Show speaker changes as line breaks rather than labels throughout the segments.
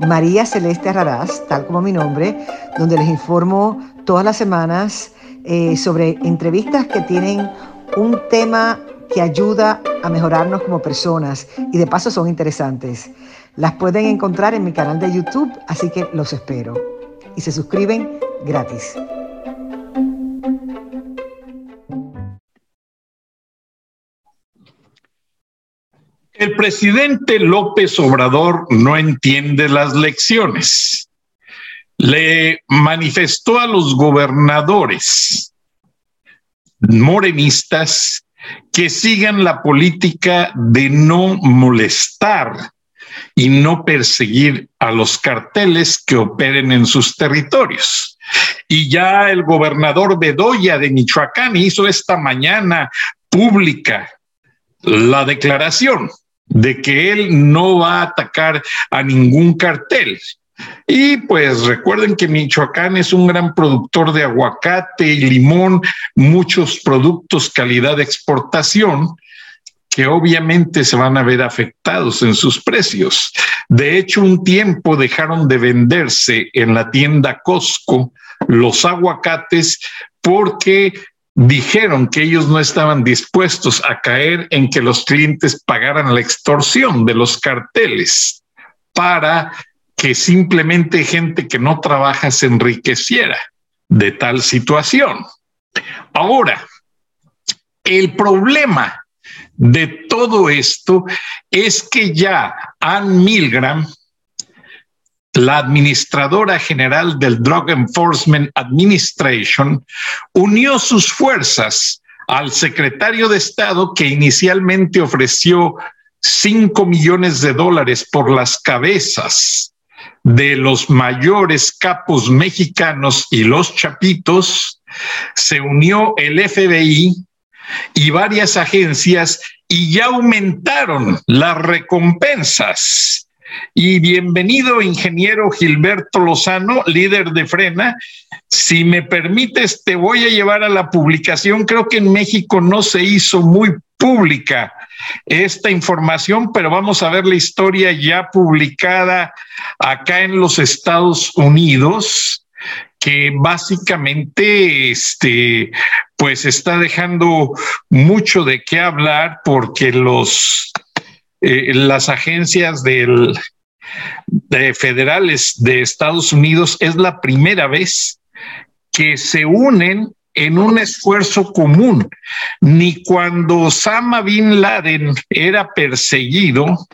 María Celeste Raraz, tal como mi nombre, donde les informo todas las semanas eh, sobre entrevistas que tienen un tema que ayuda a mejorarnos como personas y de paso son interesantes. Las pueden encontrar en mi canal de YouTube, así que los espero. Y se suscriben gratis.
El presidente López Obrador no entiende las lecciones. Le manifestó a los gobernadores morenistas que sigan la política de no molestar y no perseguir a los carteles que operen en sus territorios. Y ya el gobernador Bedoya de Michoacán hizo esta mañana pública la declaración de que él no va a atacar a ningún cartel. Y pues recuerden que Michoacán es un gran productor de aguacate y limón, muchos productos calidad de exportación que obviamente se van a ver afectados en sus precios. De hecho, un tiempo dejaron de venderse en la tienda Costco los aguacates porque dijeron que ellos no estaban dispuestos a caer en que los clientes pagaran la extorsión de los carteles para que simplemente gente que no trabaja se enriqueciera de tal situación. Ahora, el problema de todo esto es que ya Ann Milgram, la administradora general del Drug Enforcement Administration unió sus fuerzas al secretario de Estado que inicialmente ofreció 5 millones de dólares por las cabezas de los mayores capos mexicanos y los chapitos, se unió el FBI y varias agencias y ya aumentaron las recompensas y bienvenido, ingeniero Gilberto Lozano, líder de Frena. Si me permites, te voy a llevar a la publicación. Creo que en México no se hizo muy pública esta información, pero vamos a ver la historia ya publicada acá en los Estados Unidos que básicamente este pues está dejando mucho de qué hablar porque los eh, las agencias de federales de Estados Unidos es la primera vez que se unen en un esfuerzo común. Ni cuando Osama Bin Laden era perseguido,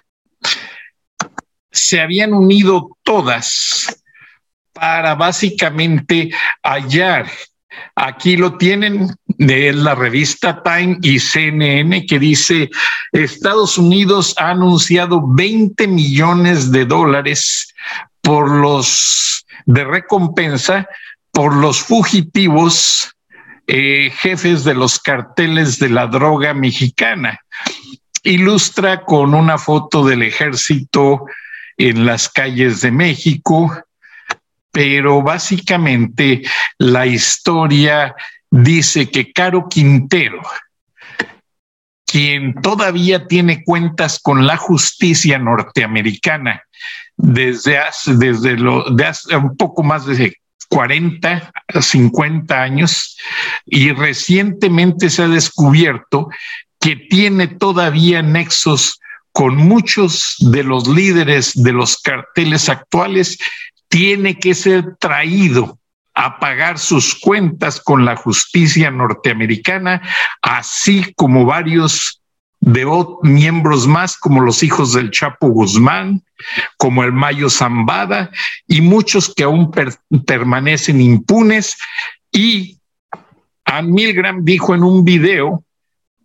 se habían unido todas para básicamente hallar Aquí lo tienen de la revista Time y CNN que dice Estados Unidos ha anunciado 20 millones de dólares por los de recompensa por los fugitivos eh, jefes de los carteles de la droga mexicana. Ilustra con una foto del ejército en las calles de México, pero básicamente la historia dice que Caro Quintero, quien todavía tiene cuentas con la justicia norteamericana desde hace, desde un poco más de 40 a 50 años y recientemente se ha descubierto que tiene todavía nexos con muchos de los líderes de los carteles actuales tiene que ser traído a pagar sus cuentas con la justicia norteamericana, así como varios de miembros más, como los hijos del Chapo Guzmán, como el Mayo Zambada, y muchos que aún permanecen impunes. Y Ann Milgram dijo en un video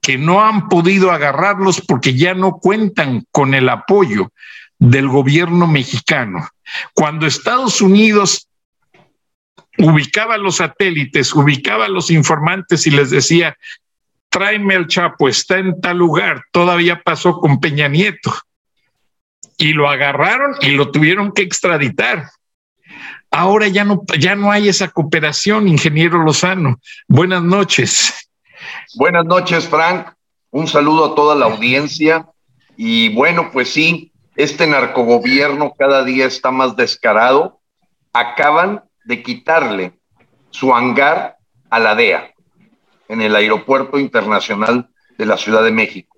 que no han podido agarrarlos porque ya no cuentan con el apoyo del gobierno mexicano. Cuando Estados Unidos ubicaba los satélites, ubicaba los informantes y les decía, tráeme al Chapo, está en tal lugar, todavía pasó con Peña Nieto. Y lo agarraron y lo tuvieron que extraditar. Ahora ya no, ya no hay esa cooperación, ingeniero Lozano. Buenas noches.
Buenas noches, Frank. Un saludo a toda la audiencia. Y bueno, pues sí, este narcogobierno cada día está más descarado. Acaban de quitarle su hangar a la DEA en el Aeropuerto Internacional de la Ciudad de México,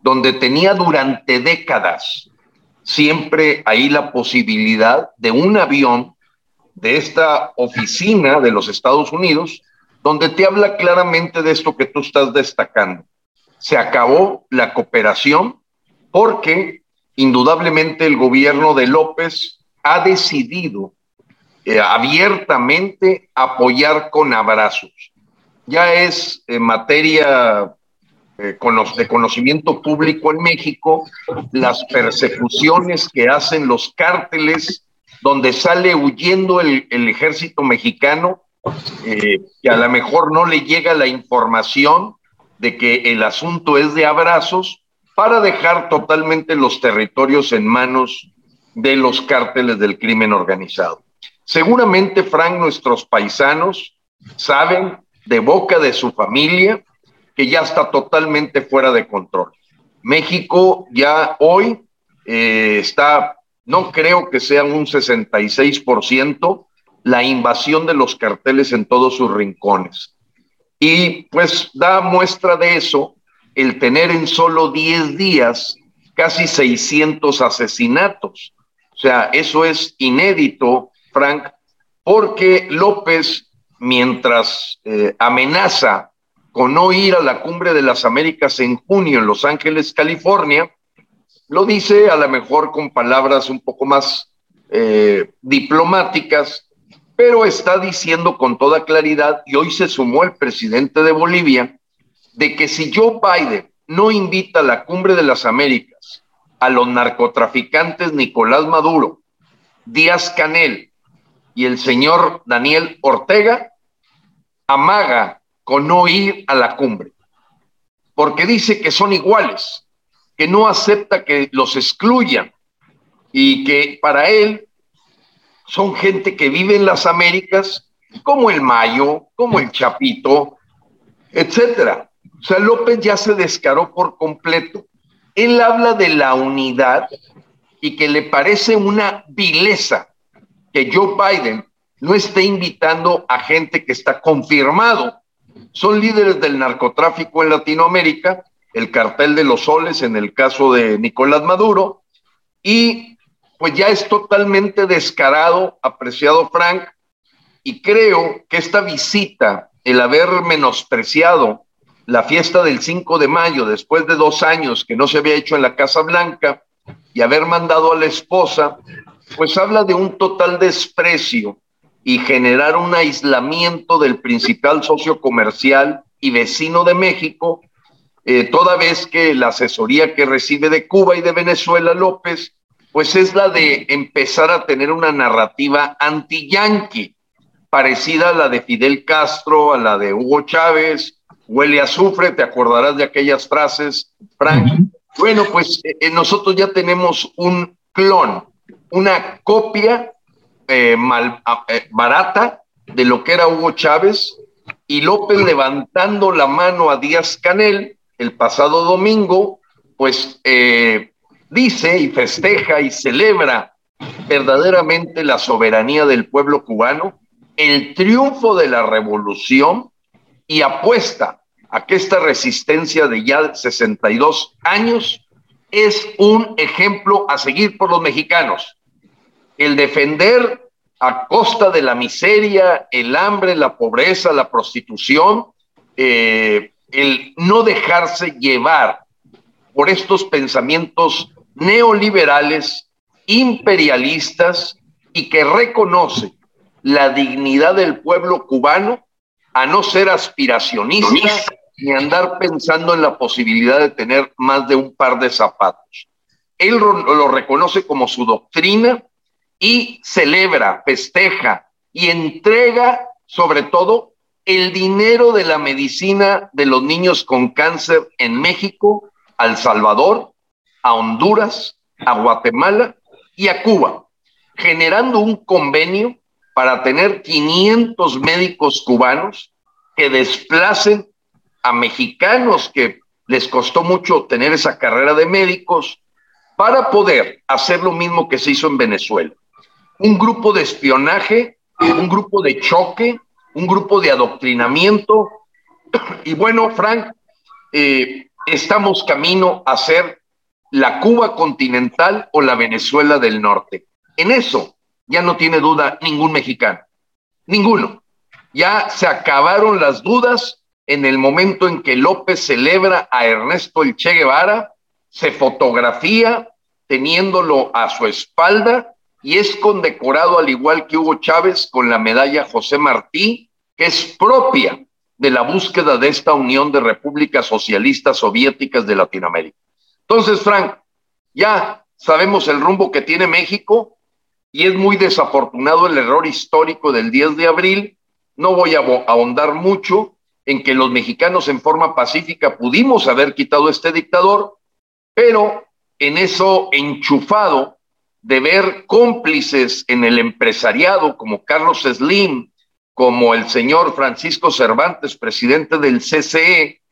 donde tenía durante décadas siempre ahí la posibilidad de un avión de esta oficina de los Estados Unidos, donde te habla claramente de esto que tú estás destacando. Se acabó la cooperación porque indudablemente el gobierno de López ha decidido eh, abiertamente apoyar con abrazos. Ya es eh, materia eh, de conocimiento público en México las persecuciones que hacen los cárteles donde sale huyendo el, ejército mexicano, que a lo mejor no le llega la información de que el asunto es de abrazos para dejar totalmente los territorios en manos de los cárteles del crimen organizado. Seguramente, Frank, nuestros paisanos saben de boca de su familia que ya está totalmente fuera de control. México ya hoy eh, está, no creo que sea un 66% la invasión de los carteles en todos sus rincones. Y pues da muestra de eso el tener en solo 10 días casi 600 asesinatos. O sea, eso es inédito Frank, porque López, mientras eh, amenaza con no ir a la cumbre de las Américas en junio en Los Ángeles, California, lo dice a lo mejor con palabras un poco más eh, diplomáticas, pero está diciendo con toda claridad, y hoy se sumó el presidente de Bolivia, de que si Joe Biden no invita a la cumbre de las Américas a los narcotraficantes Nicolás Maduro, Díaz Canel y el señor Daniel Ortega amaga con no ir a la cumbre, porque dice que son iguales, que no acepta que los excluyan y que para él son gente que vive en las Américas, como el Mayo, como el Chapito, etcétera. O sea, López ya se descaró por completo. Él habla de la unidad y que le parece una vileza que Joe Biden no esté invitando a gente que está confirmado. Son líderes del narcotráfico en Latinoamérica, el cartel de los soles en el caso de Nicolás Maduro, y pues ya es totalmente descarado, apreciado Frank, y creo que esta visita, el haber menospreciado la fiesta del 5 de mayo después de dos años que no se había hecho en la Casa Blanca y haber mandado a la esposa, pues habla de un total desprecio y generar un aislamiento del principal socio comercial y vecino de México, eh, toda vez que la asesoría que recibe de Cuba y de Venezuela López, pues es la de empezar a tener una narrativa anti-yanqui, parecida a la de Fidel Castro, a la de Hugo Chávez, huele a azufre, te acordarás de aquellas frases, Frank. Bueno, pues eh, eh, nosotros ya tenemos un clon una copia eh, mal, eh, barata de lo que era Hugo Chávez y López levantando la mano a Díaz Canel el pasado domingo, pues dice y festeja y celebra verdaderamente la soberanía del pueblo cubano, el triunfo de la revolución y apuesta a que esta resistencia de ya 62 años es un ejemplo a seguir por los mexicanos. El defender a costa de la miseria, el hambre, la pobreza, la prostitución, eh, el no dejarse llevar por estos pensamientos neoliberales, imperialistas y que reconoce la dignidad del pueblo cubano a no ser aspiracionista ni andar pensando en la posibilidad de tener más de un par de zapatos. Él lo reconoce como su doctrina y celebra, festeja y entrega sobre todo el dinero de la medicina de los niños con cáncer en México, a El Salvador, a Honduras, a Guatemala y a Cuba, generando un convenio para tener 500 médicos cubanos que desplacen a mexicanos que les costó mucho tener esa carrera de médicos para poder hacer lo mismo que se hizo en Venezuela. Un grupo de espionaje, un grupo de choque, un grupo de adoctrinamiento. Y bueno, Frank, eh, estamos camino a ser la Cuba continental o la Venezuela del norte. En eso ya no tiene duda ningún mexicano, ninguno. Ya se acabaron las dudas en el momento en que López celebra a Ernesto El Che Guevara, se fotografía teniéndolo a su espalda y es condecorado al igual que Hugo Chávez con la medalla José Martí, que es propia de la búsqueda de esta unión de repúblicas socialistas soviéticas de Latinoamérica. Entonces, Frank, ya sabemos el rumbo que tiene México y es muy desafortunado el error histórico del 10 de abril. No voy a ahondar mucho en que los mexicanos en forma pacífica pudimos haber quitado este dictador, pero en eso enchufado de ver cómplices en el empresariado como Carlos Slim, como el señor Francisco Cervantes, presidente del CCE,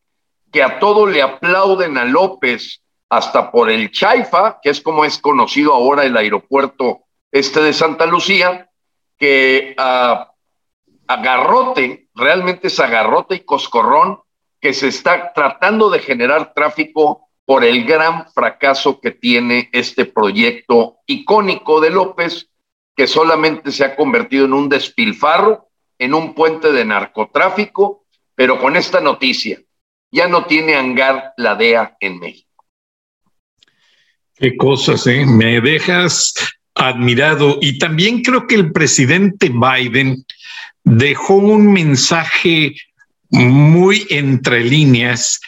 que a todo le aplauden a López, hasta por el Chaifa, que es como es conocido ahora el aeropuerto este de Santa Lucía, que a, agarrote, realmente es agarrote y coscorrón, que se está tratando de generar tráfico por el gran fracaso que tiene este proyecto icónico de López, que solamente se ha convertido en un despilfarro, en un puente de narcotráfico, pero con esta noticia, ya no tiene hangar la DEA en México.
Qué cosas, ¿eh? Me dejas admirado. Y también creo que el presidente Biden dejó un mensaje muy entre líneas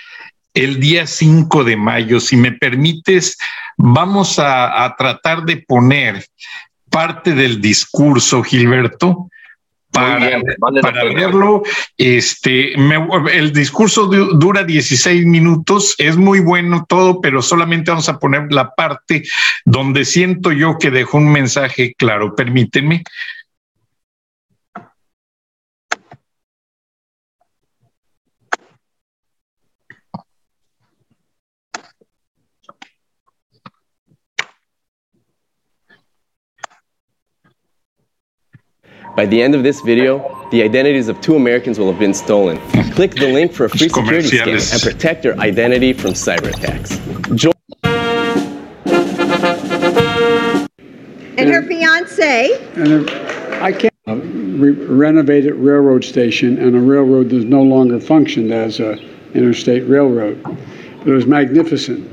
el día 5 de mayo. Si me permites, vamos a, tratar de poner parte del discurso, Gilberto, para, para verlo. Este, el discurso dura 16 minutos, es muy bueno todo, pero solamente vamos a poner la parte donde siento yo que dejó un mensaje claro. Permíteme.
By the end of this video, the identities of two Americans will have been stolen. Click the link for a free security scan and protect your identity from cyber attacks. Jo
and her fiance.
And I can't uh, re renovated railroad station, and a railroad that no longer functioned as an interstate railroad. But it was magnificent.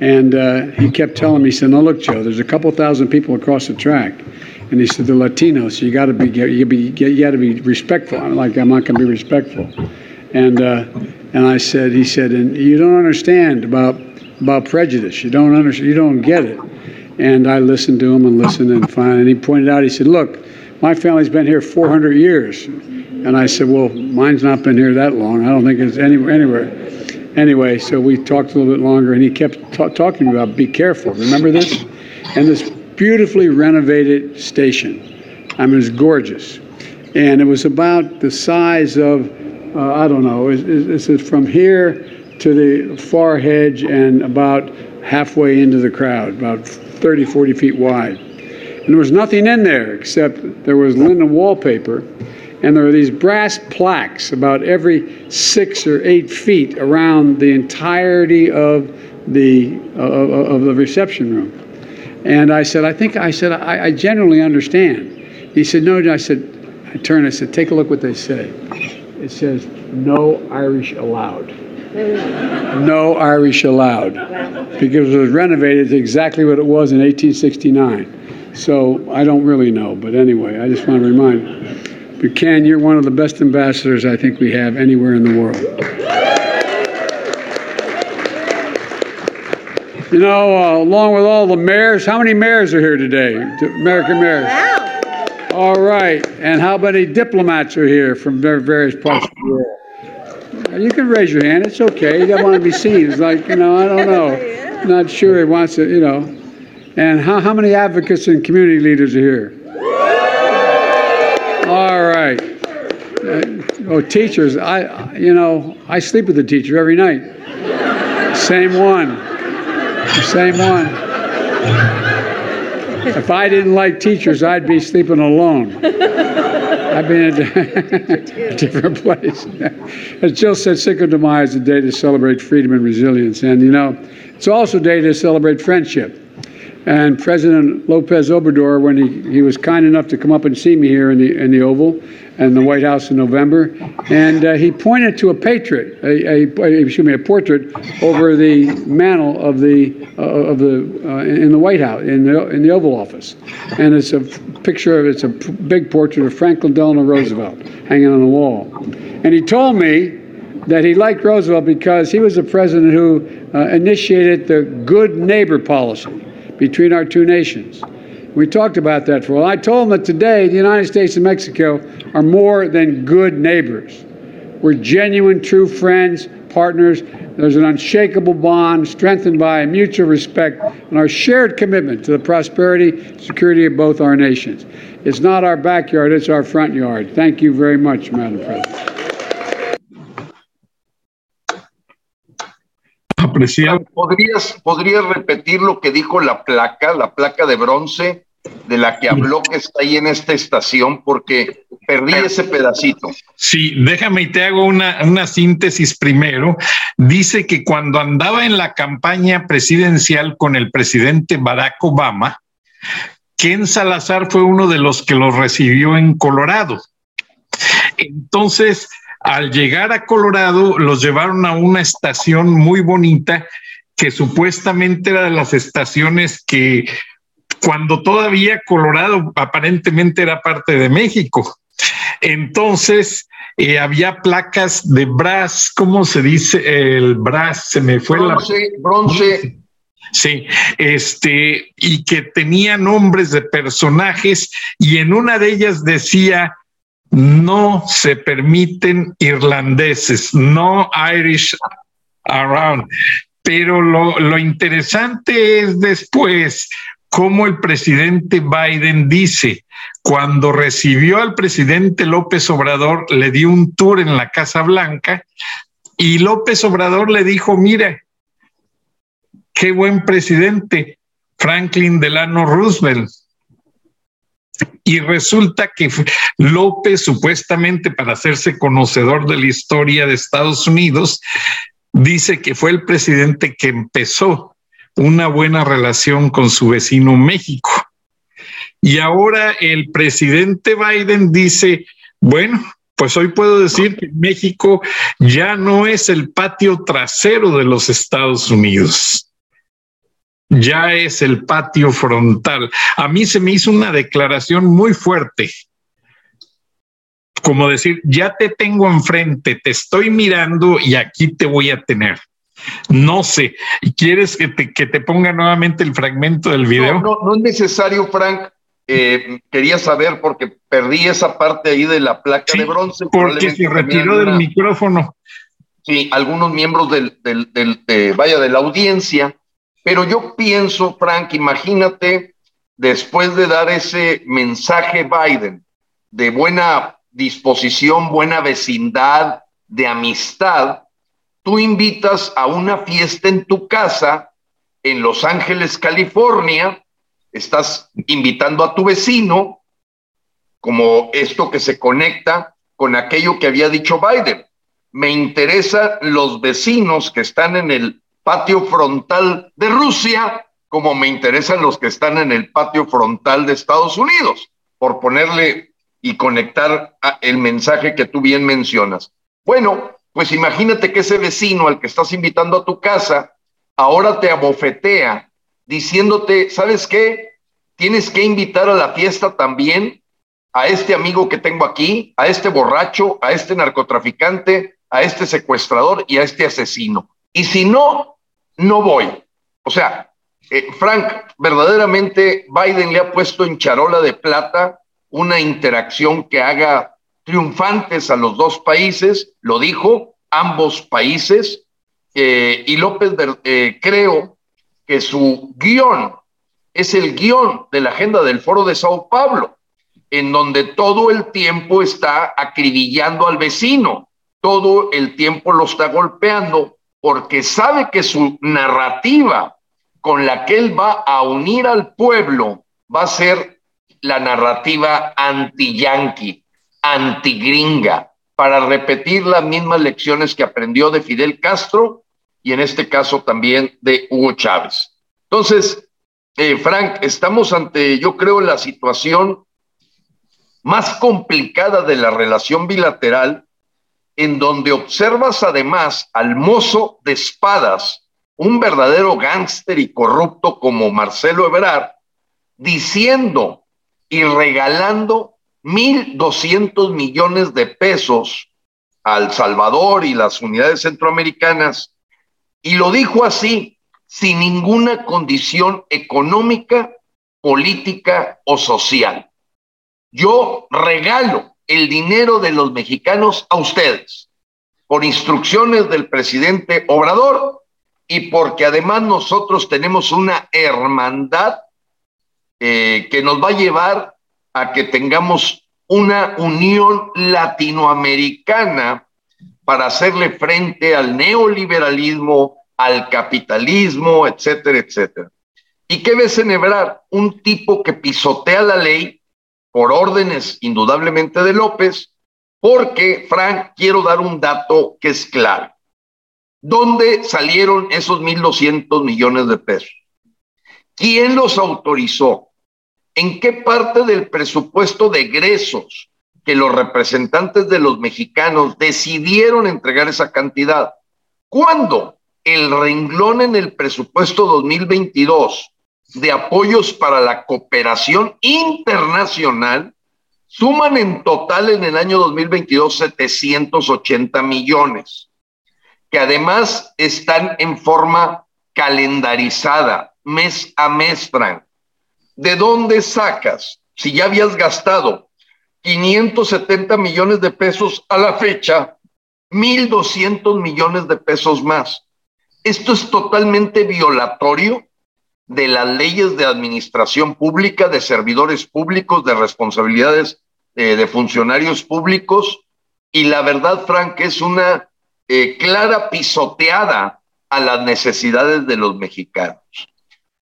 And uh, he kept telling me, he said, "No, look, Joe, there's a couple thousand people across the track." And he said, "The Latinos, you got to be, you be, you got to be respectful." I'm like, "I'm not going to be respectful." And uh, and I said, he said, "And you don't understand about about prejudice. You don't understand. You don't get it." And I listened to him and listened and finally, and he pointed out. He said, "Look, my family's been here 400 years." And I said, "Well, mine's not been here that long. I don't think it's anywhere anywhere." Anyway, so we talked a little bit longer, and he kept talking about be careful. Remember this? And this beautifully renovated station. I mean, it was gorgeous. And it was about the size of, uh, I don't know, this is from here to the far hedge and about halfway into the crowd, about 30, 40 feet wide. And there was nothing in there except there was linen wallpaper and there were these brass plaques about every six or eight feet around the entirety of the, uh, of the reception room. And I said, I think, I said, I, I generally understand. He said, no, I said, I turned, I said, take a look what they say. It says, no Irish allowed. No Irish allowed. Because it was renovated exactly what it was in 1869. So I don't really know, but anyway, I just want to remind But Ken, you're one of the best ambassadors I think we have anywhere in the world. You know, uh, along with all the mayors, how many mayors are here today? American mayors.
Wow.
All right. And how many diplomats are here from various parts of the world? You can raise your hand. It's okay. You don't want to be seen. It's like, you know, I don't know. Not sure he wants to, you know. And how, how many advocates and community leaders are here? All right. Uh, oh, teachers. I, you know, I sleep with a teacher every night. Same one. Same one. If I didn't like teachers, I'd be sleeping alone. I've been in a different place. As Jill said, Cinco de Mayo is a day to celebrate freedom and resilience. And, you know, it's also a day to celebrate friendship. And President Lopez Obrador, when he, he was kind enough to come up and see me here in the, in the Oval and the White House in November, and uh, he pointed to a patriot, a, a, excuse me, a portrait over the mantle of the uh, of the uh, in the White House in the in the Oval Office, and it's a picture of it's a big portrait of Franklin Delano Roosevelt hanging on the wall, and he told me that he liked Roosevelt because he was the president who uh, initiated the good neighbor policy between our two nations. We talked about that for a while. I told them that today the United States and Mexico are more than good neighbors. We're genuine, true friends, partners. There's an unshakable bond strengthened by mutual respect and our shared commitment to the prosperity, and security of both our nations. It's not our backyard, it's our front yard. Thank you very much, Madam President.
¿Podrías, ¿Podrías repetir lo que dijo la placa, la placa de bronce de la que habló que está ahí en esta estación? Porque perdí ese pedacito.
Sí, déjame y te hago una, una síntesis primero. Dice que cuando andaba en la campaña presidencial con el presidente Barack Obama, Ken Salazar fue uno de los que lo recibió en Colorado. Entonces, al llegar a Colorado, los llevaron a una estación muy bonita que supuestamente era de las estaciones que cuando todavía Colorado aparentemente era parte de México. Entonces, eh, había placas de brass, ¿cómo se dice? El brass, se me fue
bronce, la... Bronce.
Sí, este, y que tenía nombres de personajes, y en una de ellas decía no se permiten irlandeses, no Irish around. Pero lo, interesante es después cómo el presidente Biden dice, cuando recibió al presidente López Obrador, le dio un tour en la Casa Blanca y López Obrador le dijo, mira, qué buen presidente, Franklin Delano Roosevelt y resulta que López, supuestamente para hacerse conocedor de la historia de Estados Unidos, dice que fue el presidente que empezó una buena relación con su vecino México. Y ahora el presidente Biden dice, bueno, pues hoy puedo decir que México ya no es el patio trasero de los Estados Unidos ya es el patio frontal. A mí se me hizo una declaración muy fuerte, como decir, ya te tengo enfrente, te estoy mirando y aquí te voy a tener. No sé, ¿quieres que te, que te ponga nuevamente el fragmento del video?
No, no, es necesario, Frank. Eh, quería saber porque perdí esa parte ahí de la placa de bronce.
Porque se retiró del micrófono.
Sí, algunos miembros del, del, vaya, de la audiencia pero yo pienso, Frank, imagínate, después de dar ese mensaje Biden de buena disposición, buena vecindad, de amistad, tú invitas a una fiesta en tu casa en Los Ángeles, California, estás invitando a tu vecino, como esto que se conecta con aquello que había dicho Biden. Me interesan los vecinos que están en el patio frontal de Rusia, como me interesan los que están en el patio frontal de Estados Unidos, por ponerle y conectar el mensaje que tú bien mencionas. Bueno, pues imagínate que ese vecino al que estás invitando a tu casa ahora te abofetea diciéndote, ¿sabes qué? Tienes que invitar a la fiesta también a este amigo que tengo aquí, a este borracho, a este narcotraficante, a este secuestrador y a este asesino. Y si no, no voy. O sea, eh, Frank, verdaderamente Biden le ha puesto en charola de plata una interacción que haga triunfantes a los dos países, lo dijo, ambos países, eh, y López eh, creo que su guion es el guion de la agenda del Foro de Sao Paulo, en donde todo el tiempo está acribillando al vecino, todo el tiempo lo está golpeando, porque sabe que su narrativa con la que él va a unir al pueblo va a ser la narrativa anti-yanqui, anti-gringa, para repetir las mismas lecciones que aprendió de Fidel Castro y en este caso también de Hugo Chávez. Entonces, eh, Frank, estamos ante, yo creo, la situación más complicada de la relación bilateral, en donde observas además al mozo de espadas, un verdadero gángster y corrupto como Marcelo Ebrard, diciendo y regalando 1.200 millones de pesos al Salvador y las unidades centroamericanas, y lo dijo así, sin ninguna condición económica, política o social. Yo regalo el dinero de los mexicanos a ustedes, por instrucciones del presidente Obrador y porque además nosotros tenemos una hermandad eh, que nos va a llevar a que tengamos una unión latinoamericana para hacerle frente al neoliberalismo, al capitalismo, etcétera, etcétera. ¿Y qué ves en Un tipo que pisotea la ley por órdenes indudablemente de López, porque, Frank, quiero dar un dato que es claro. ¿Dónde salieron esos 1.200 millones de pesos? ¿Quién los autorizó? ¿En qué parte del presupuesto de egresos que los representantes de los mexicanos decidieron entregar esa cantidad? ¿Cuándo el renglón en el presupuesto 2022 de apoyos para la cooperación internacional suman en total en el año 2022 780 millones, que además están en forma calendarizada, mes a mes, Frank. ¿De dónde sacas? Si ya habías gastado 570 millones de pesos a la fecha, 1.200 millones de pesos más. Esto es totalmente violatorio de las leyes de administración pública, de servidores públicos, de responsabilidades eh, de funcionarios públicos. Y la verdad, Frank, es una eh, clara pisoteada a las necesidades de los mexicanos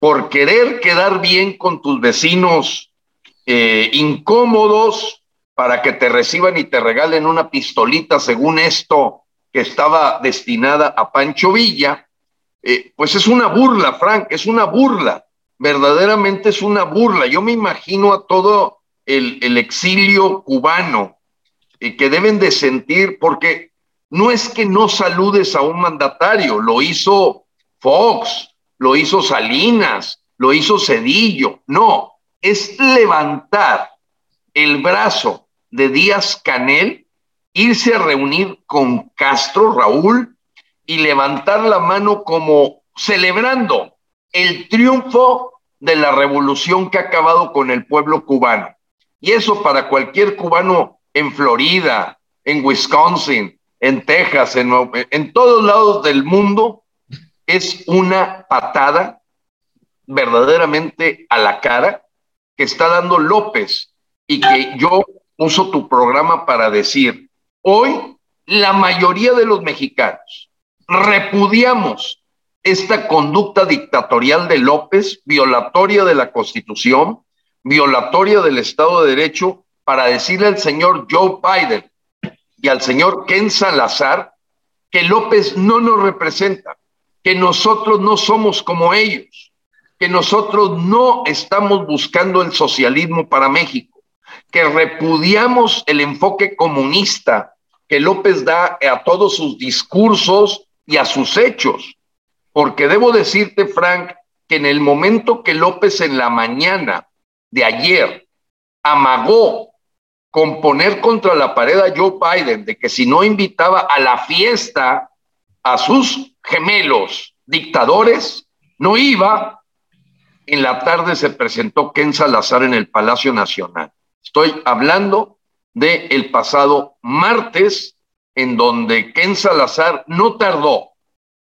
por querer quedar bien con tus vecinos eh, incómodos para que te reciban y te regalen una pistolita según esto que estaba destinada a Pancho Villa, eh, pues es una burla, Frank, es una burla, verdaderamente es una burla. Yo me imagino a todo el, exilio cubano eh, que deben de sentir, porque no es que no saludes a un mandatario, lo hizo Fox, lo hizo Salinas, lo hizo Cedillo. No, es levantar el brazo de Díaz Canel, irse a reunir con Castro, Raúl, y levantar la mano como celebrando el triunfo de la revolución que ha acabado con el pueblo cubano. Y eso para cualquier cubano en Florida, en Wisconsin, en Texas, en, en todos lados del mundo, es una patada verdaderamente a la cara que está dando López y que yo uso tu programa para decir, hoy la mayoría de los mexicanos repudiamos esta conducta dictatorial de López, violatoria de la Constitución, violatoria del Estado de Derecho, para decirle al señor Joe Biden y al señor Ken Salazar que López no nos representa, que nosotros no somos como ellos, que nosotros no estamos buscando el socialismo para México, que repudiamos el enfoque comunista que López da a todos sus discursos y a sus hechos. Porque debo decirte, Frank, que en el momento que López en la mañana de ayer amagó con poner contra la pared a Joe Biden de que si no invitaba a la fiesta a sus gemelos dictadores, no iba. En la tarde se presentó Ken Salazar en el Palacio Nacional. Estoy hablando del el pasado martes, en donde Ken Salazar no tardó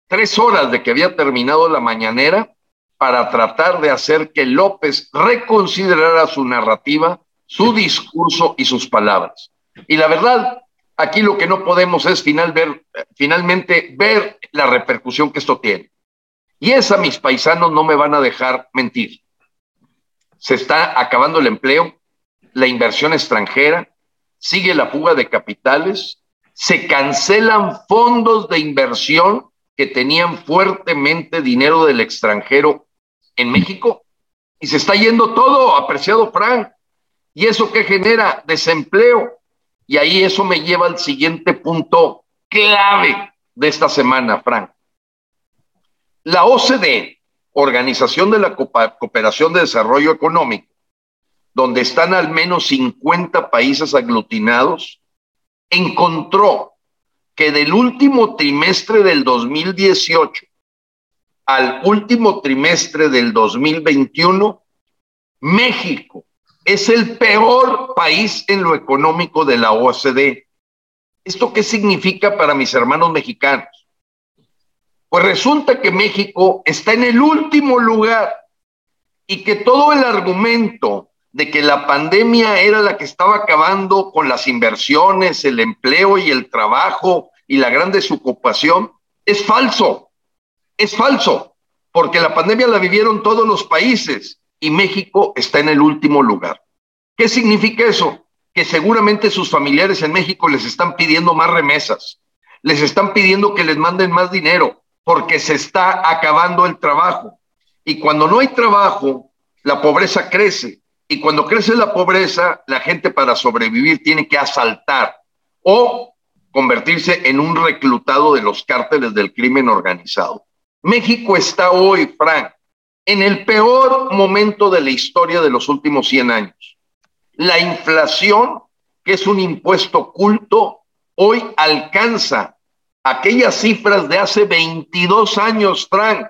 tres horas de que había terminado la mañanera para tratar de hacer que López reconsiderara su narrativa, su discurso y sus palabras. Y la verdad, aquí lo que no podemos es final ver, finalmente ver la repercusión que esto tiene. Y esa mis paisanos no me van a dejar mentir. Se está acabando el empleo, la inversión extranjera, sigue la fuga de capitales, se cancelan fondos de inversión que tenían fuertemente dinero del extranjero en México y se está yendo todo, apreciado Frank. ¿Y eso qué genera? Desempleo. Y ahí eso me lleva al siguiente punto clave de esta semana, Frank. La OCDE, Organización de la Cooperación de Desarrollo Económico, donde están al menos 50 países aglutinados, encontró que del último trimestre del 2018 al último trimestre del 2021, México es el peor país en lo económico de la OCDE. ¿Esto qué significa para mis hermanos mexicanos? Pues resulta que México está en el último lugar y que todo el argumento de que la pandemia era la que estaba acabando con las inversiones, el empleo y el trabajo y la gran desocupación es falso. Es falso, porque la pandemia la vivieron todos los países y México está en el último lugar. ¿Qué significa eso? Que seguramente sus familiares en México les están pidiendo más remesas, les están pidiendo que les manden más dinero, porque se está acabando el trabajo. Y cuando no hay trabajo, la pobreza crece. Y cuando crece la pobreza, la gente para sobrevivir tiene que asaltar o convertirse en un reclutado de los cárteles del crimen organizado. México está hoy, Frank, en el peor momento de la historia de los últimos 100 años. La inflación, que es un impuesto oculto, hoy alcanza aquellas cifras de hace 22 años, Frank,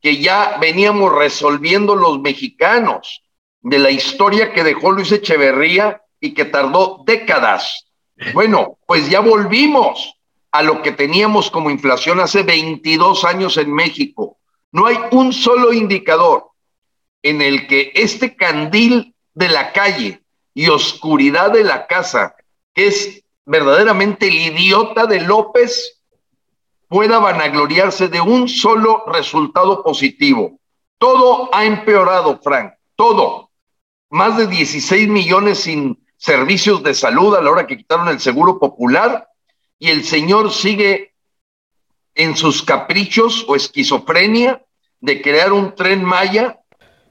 que ya veníamos resolviendo los mexicanos, de la historia que dejó Luis Echeverría y que tardó décadas. Bueno, pues ya volvimos a lo que teníamos como inflación hace 22 años en México. No hay un solo indicador en el que este candil de la calle y oscuridad de la casa, que es verdaderamente el idiota de López, pueda vanagloriarse de un solo resultado positivo. Todo ha empeorado, Frank, todo. Más de 16 millones sin servicios de salud a la hora que quitaron el seguro popular y el señor sigue en sus caprichos o esquizofrenia de crear un tren Maya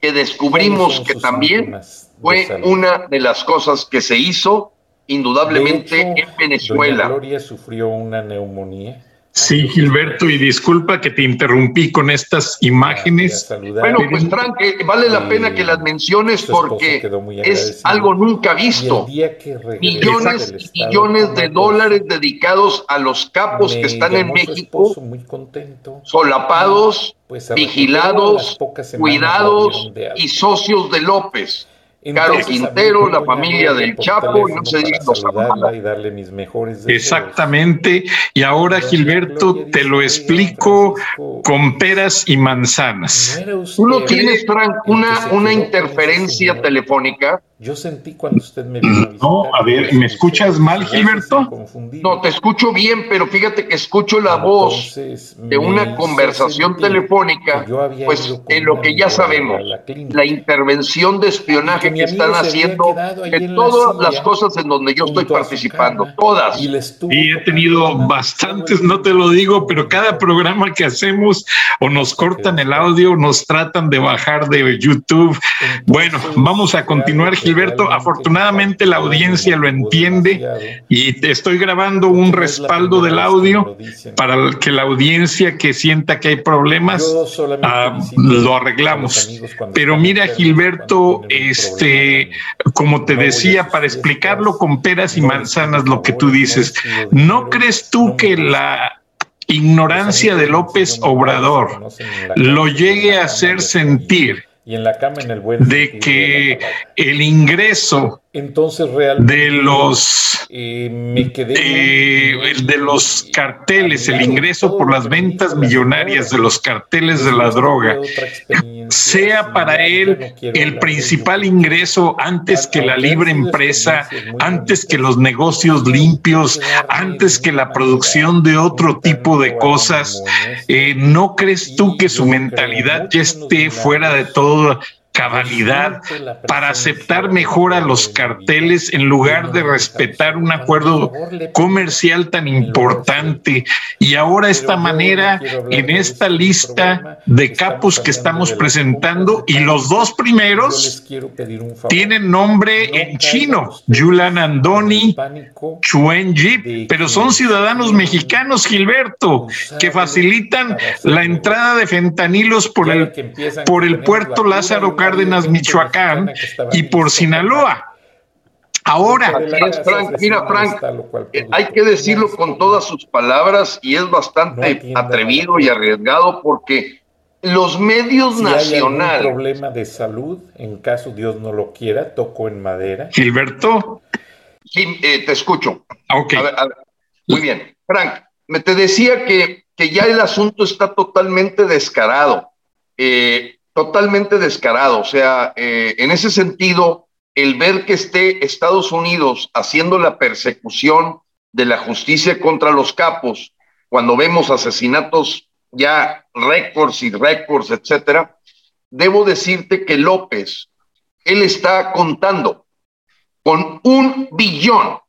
que descubrimos que también fue una de las cosas que se hizo indudablemente en Venezuela.
Gloria sufrió una neumonía
Sí, Gilberto, y disculpa que te interrumpí con estas imágenes.
Bueno, pues Frank, eh, vale la pena que las menciones porque es algo nunca visto. Millones y millones de dólares dedicados a los capos que están en México, solapados, pues, vigilados, cuidados y socios de López. Caro Quintero, la familia del Chapo, no se diga
y darle mis mejores
Exactamente. Y ahora, Gilberto, te lo explico con peras y manzanas.
Tú no tienes, Frank, una, una interferencia telefónica.
Yo sentí cuando usted me
No, a ver, ¿me escuchas mal, Gilberto?
No, te escucho bien, pero fíjate que escucho la voz de una conversación telefónica, pues en lo que ya sabemos, la intervención de espionaje que están haciendo, de todas las cosas en donde yo estoy participando, todas.
Y he tenido bastantes, no te lo digo, pero cada programa que hacemos o nos cortan el audio, nos tratan de bajar de YouTube. Bueno, vamos a continuar, Gilberto Gilberto, afortunadamente la audiencia lo entiende y estoy grabando un respaldo del audio para que la audiencia que sienta que hay problemas ah, lo arreglamos. Pero mira, Gilberto, este, como te decía, para explicarlo con peras y manzanas lo que tú dices, ¿no crees tú que la ignorancia de López Obrador lo llegue a hacer sentir
Y en la cama, en el buen
de que el ingreso
entonces realmente
de los
eh, me quedé
eh, de los carteles, el ingreso por las ventas millonarias de los carteles de la droga, sea para él el principal ingreso antes que la libre empresa, antes que los negocios limpios, antes que la producción de otro tipo de cosas. Eh, ¿No crees tú que su mentalidad ya esté fuera de todo cabalidad para aceptar mejor a los carteles en lugar de respetar un acuerdo comercial tan importante. Y ahora esta manera, en esta lista de capos que estamos presentando, y los dos primeros tienen nombre en chino, Yulan Andoni, Chuen Jip, pero son ciudadanos mexicanos, Gilberto, que facilitan la entrada de fentanilos por el, por el puerto Lázaro Cárdenas, Michoacán y por Sinaloa. Ahora,
mira, Frank, eh, hay que decirlo con todas sus palabras y es bastante atrevido y arriesgado porque los medios nacionales.
Hay problema de salud, en caso Dios no lo quiera, toco en madera.
Gilberto.
Sí, eh, te escucho.
Ok.
Muy bien. Frank, me te decía que, que ya el asunto está totalmente descarado. Eh, totalmente descarado. O sea, eh, en ese sentido, el ver que esté Estados Unidos haciendo la persecución de la justicia contra los capos, cuando vemos asesinatos ya récords y récords, etcétera, debo decirte que López, él está contando con un billón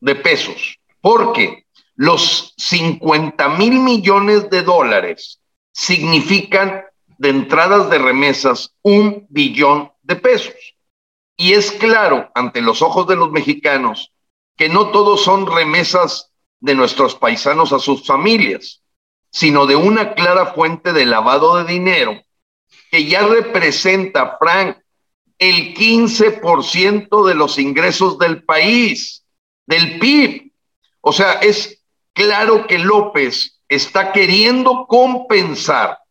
de pesos, porque los 50 mil millones de dólares significan de entradas de remesas un billón de pesos. Y es claro ante los ojos de los mexicanos que no todos son remesas de nuestros paisanos a sus familias, sino de una clara fuente de lavado de dinero que ya representa, Frank, el 15% de los ingresos del país, del PIB. O sea, es claro que López está queriendo compensar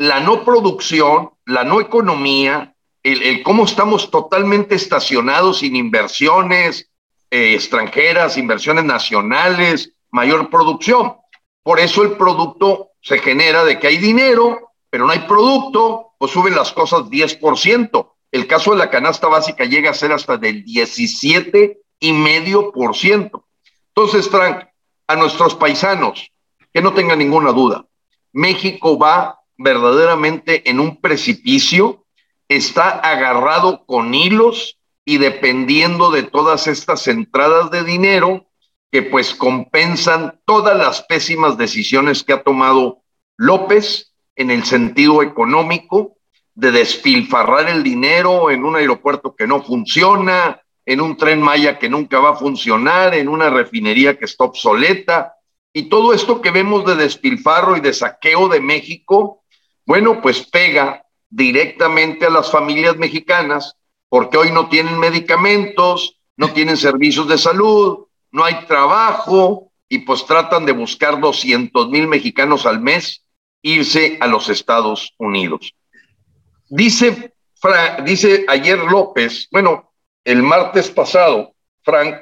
la no producción, la no economía, el, cómo estamos totalmente estacionados sin inversiones eh, extranjeras, inversiones nacionales, mayor producción. Por eso el producto se genera de que hay dinero, pero no hay producto, pues suben las cosas 10%. El caso de la canasta básica llega a ser hasta del 17 y medio por ciento. Entonces, Frank, a nuestros paisanos, que no tengan ninguna duda, México va verdaderamente en un precipicio, está agarrado con hilos y dependiendo de todas estas entradas de dinero que pues compensan todas las pésimas decisiones que ha tomado López en el sentido económico, de despilfarrar el dinero en un aeropuerto que no funciona, en un tren Maya que nunca va a funcionar, en una refinería que está obsoleta, y todo esto que vemos de despilfarro y de saqueo de México, bueno, pues pega directamente a las familias mexicanas porque hoy no tienen medicamentos, no tienen servicios de salud, no hay trabajo y pues tratan de buscar 200 mil mexicanos al mes irse a los Estados Unidos. Dice, dice ayer López, bueno, el martes pasado, Frank,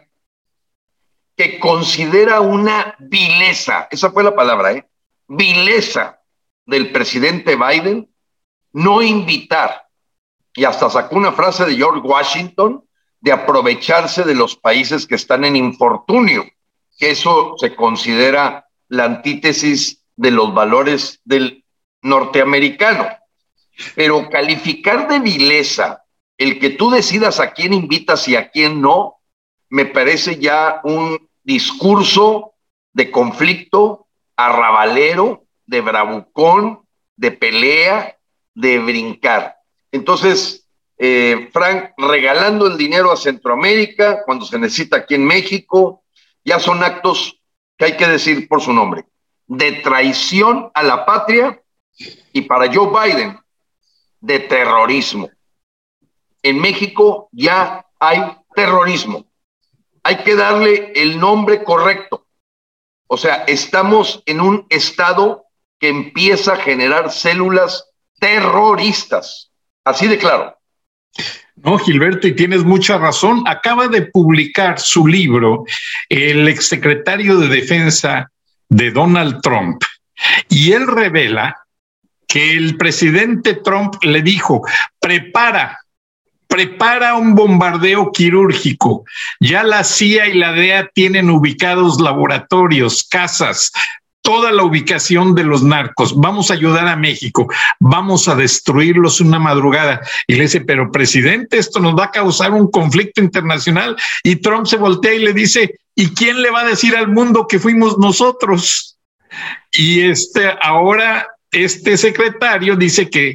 que considera una vileza, esa fue la palabra, ¿eh? Vileza del presidente Biden no invitar, y hasta sacó una frase de George Washington, de aprovecharse de los países que están en infortunio, que eso se considera la antítesis de los valores del norteamericano. Pero calificar de vileza el que tú decidas a quién invitas y a quién no, me parece ya un discurso de conflicto arrabalero de bravucón, de pelea, de brincar. Entonces, eh, Frank, regalando el dinero a Centroamérica cuando se necesita aquí en México, ya son actos que hay que decir por su nombre, de traición a la patria y para Joe Biden, de terrorismo. En México ya hay terrorismo. Hay que darle el nombre correcto. O sea, estamos en un estado que empieza a generar células terroristas Así de claro.
No, Gilberto, y tienes mucha razón. Acaba de publicar su libro el exsecretario de Defensa de Donald Trump y él revela que el presidente Trump le dijo, prepara, prepara un bombardeo quirúrgico. Ya la CIA y la DEA tienen ubicados laboratorios, casas, toda la ubicación de los narcos. Vamos a ayudar a México. Vamos a destruirlos una madrugada. Y le dice, pero presidente, esto nos va a causar un conflicto internacional. Y Trump se voltea y le dice, ¿y quién le va a decir al mundo que fuimos nosotros? Y este ahora este secretario dice que,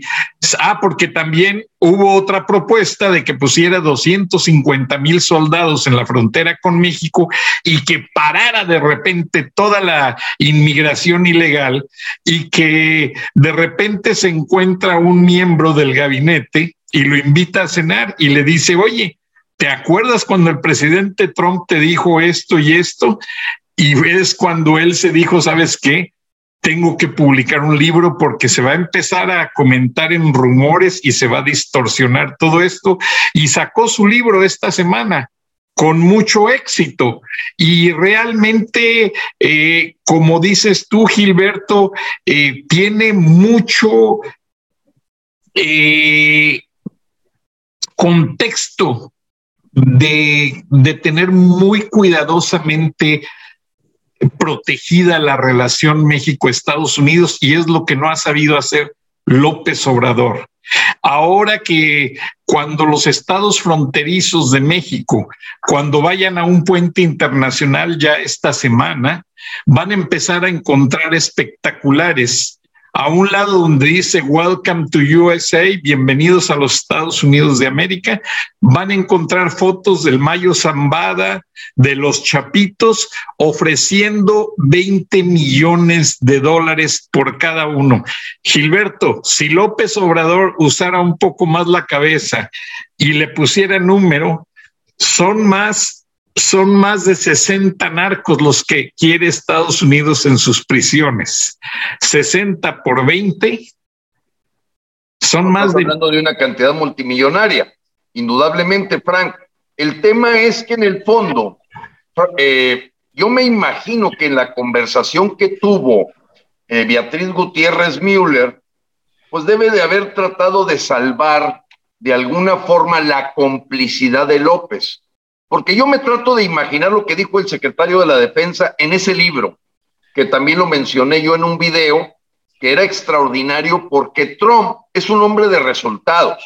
ah, porque también hubo otra propuesta de que pusiera 250 mil soldados en la frontera con México y que parara de repente toda la inmigración ilegal y que de repente se encuentra un miembro del gabinete y lo invita a cenar y le dice, oye, ¿te acuerdas cuando el presidente Trump te dijo esto y esto? Y ves cuando él se dijo, ¿sabes qué? Tengo que publicar un libro porque se va a empezar a comentar en rumores y se va a distorsionar todo esto. Y sacó su libro esta semana con mucho éxito. Y realmente, eh, como dices tú, Gilberto, eh, tiene mucho eh, contexto de, de tener muy cuidadosamente protegida la relación México-Estados Unidos y es lo que no ha sabido hacer López Obrador. Ahora que cuando los estados fronterizos de México, cuando vayan a un puente internacional ya esta semana, van a empezar a encontrar espectaculares a un lado donde dice Welcome to USA, bienvenidos a los Estados Unidos de América, van a encontrar fotos del Mayo Zambada, de los Chapitos, ofreciendo 20 millones de dólares por cada uno. Gilberto, si López Obrador usara un poco más la cabeza y le pusiera número, son más son más de 60 narcos los que quiere Estados Unidos en sus prisiones. 60 por 20 son más
de... Hablando de una cantidad multimillonaria, indudablemente, Frank. El tema es que en el fondo, eh, yo me imagino que en la conversación que tuvo eh, Beatriz Gutiérrez Müller, pues debe de haber tratado de salvar de alguna forma la complicidad de López porque yo me trato de imaginar lo que dijo el secretario de la Defensa en ese libro, que también lo mencioné yo en un video, que era extraordinario porque Trump es un hombre de resultados.